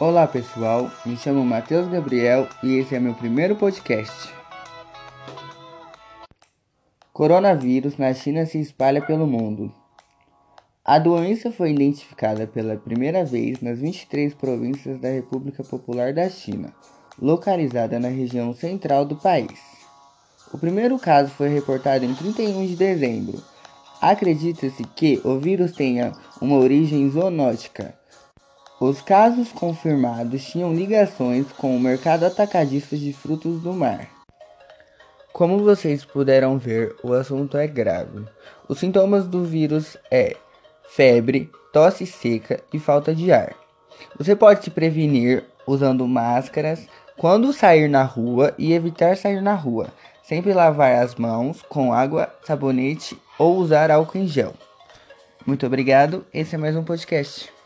Olá pessoal, me chamo Matheus Gabriel e esse é meu primeiro podcast. Coronavírus na China se espalha pelo mundo. A doença foi identificada pela primeira vez nas 23 províncias da República Popular da China, localizada na região central do país. O primeiro caso foi reportado em 31 de dezembro. Acredita-se que o vírus tenha uma origem zoonótica os casos confirmados tinham ligações com o mercado atacadista de frutos do mar. Como vocês puderam ver, o assunto é grave. Os sintomas do vírus é febre, tosse seca e falta de ar. Você pode se prevenir usando máscaras quando sair na rua e evitar sair na rua. Sempre lavar as mãos com água, sabonete ou usar álcool em gel. Muito obrigado. Esse é mais um podcast.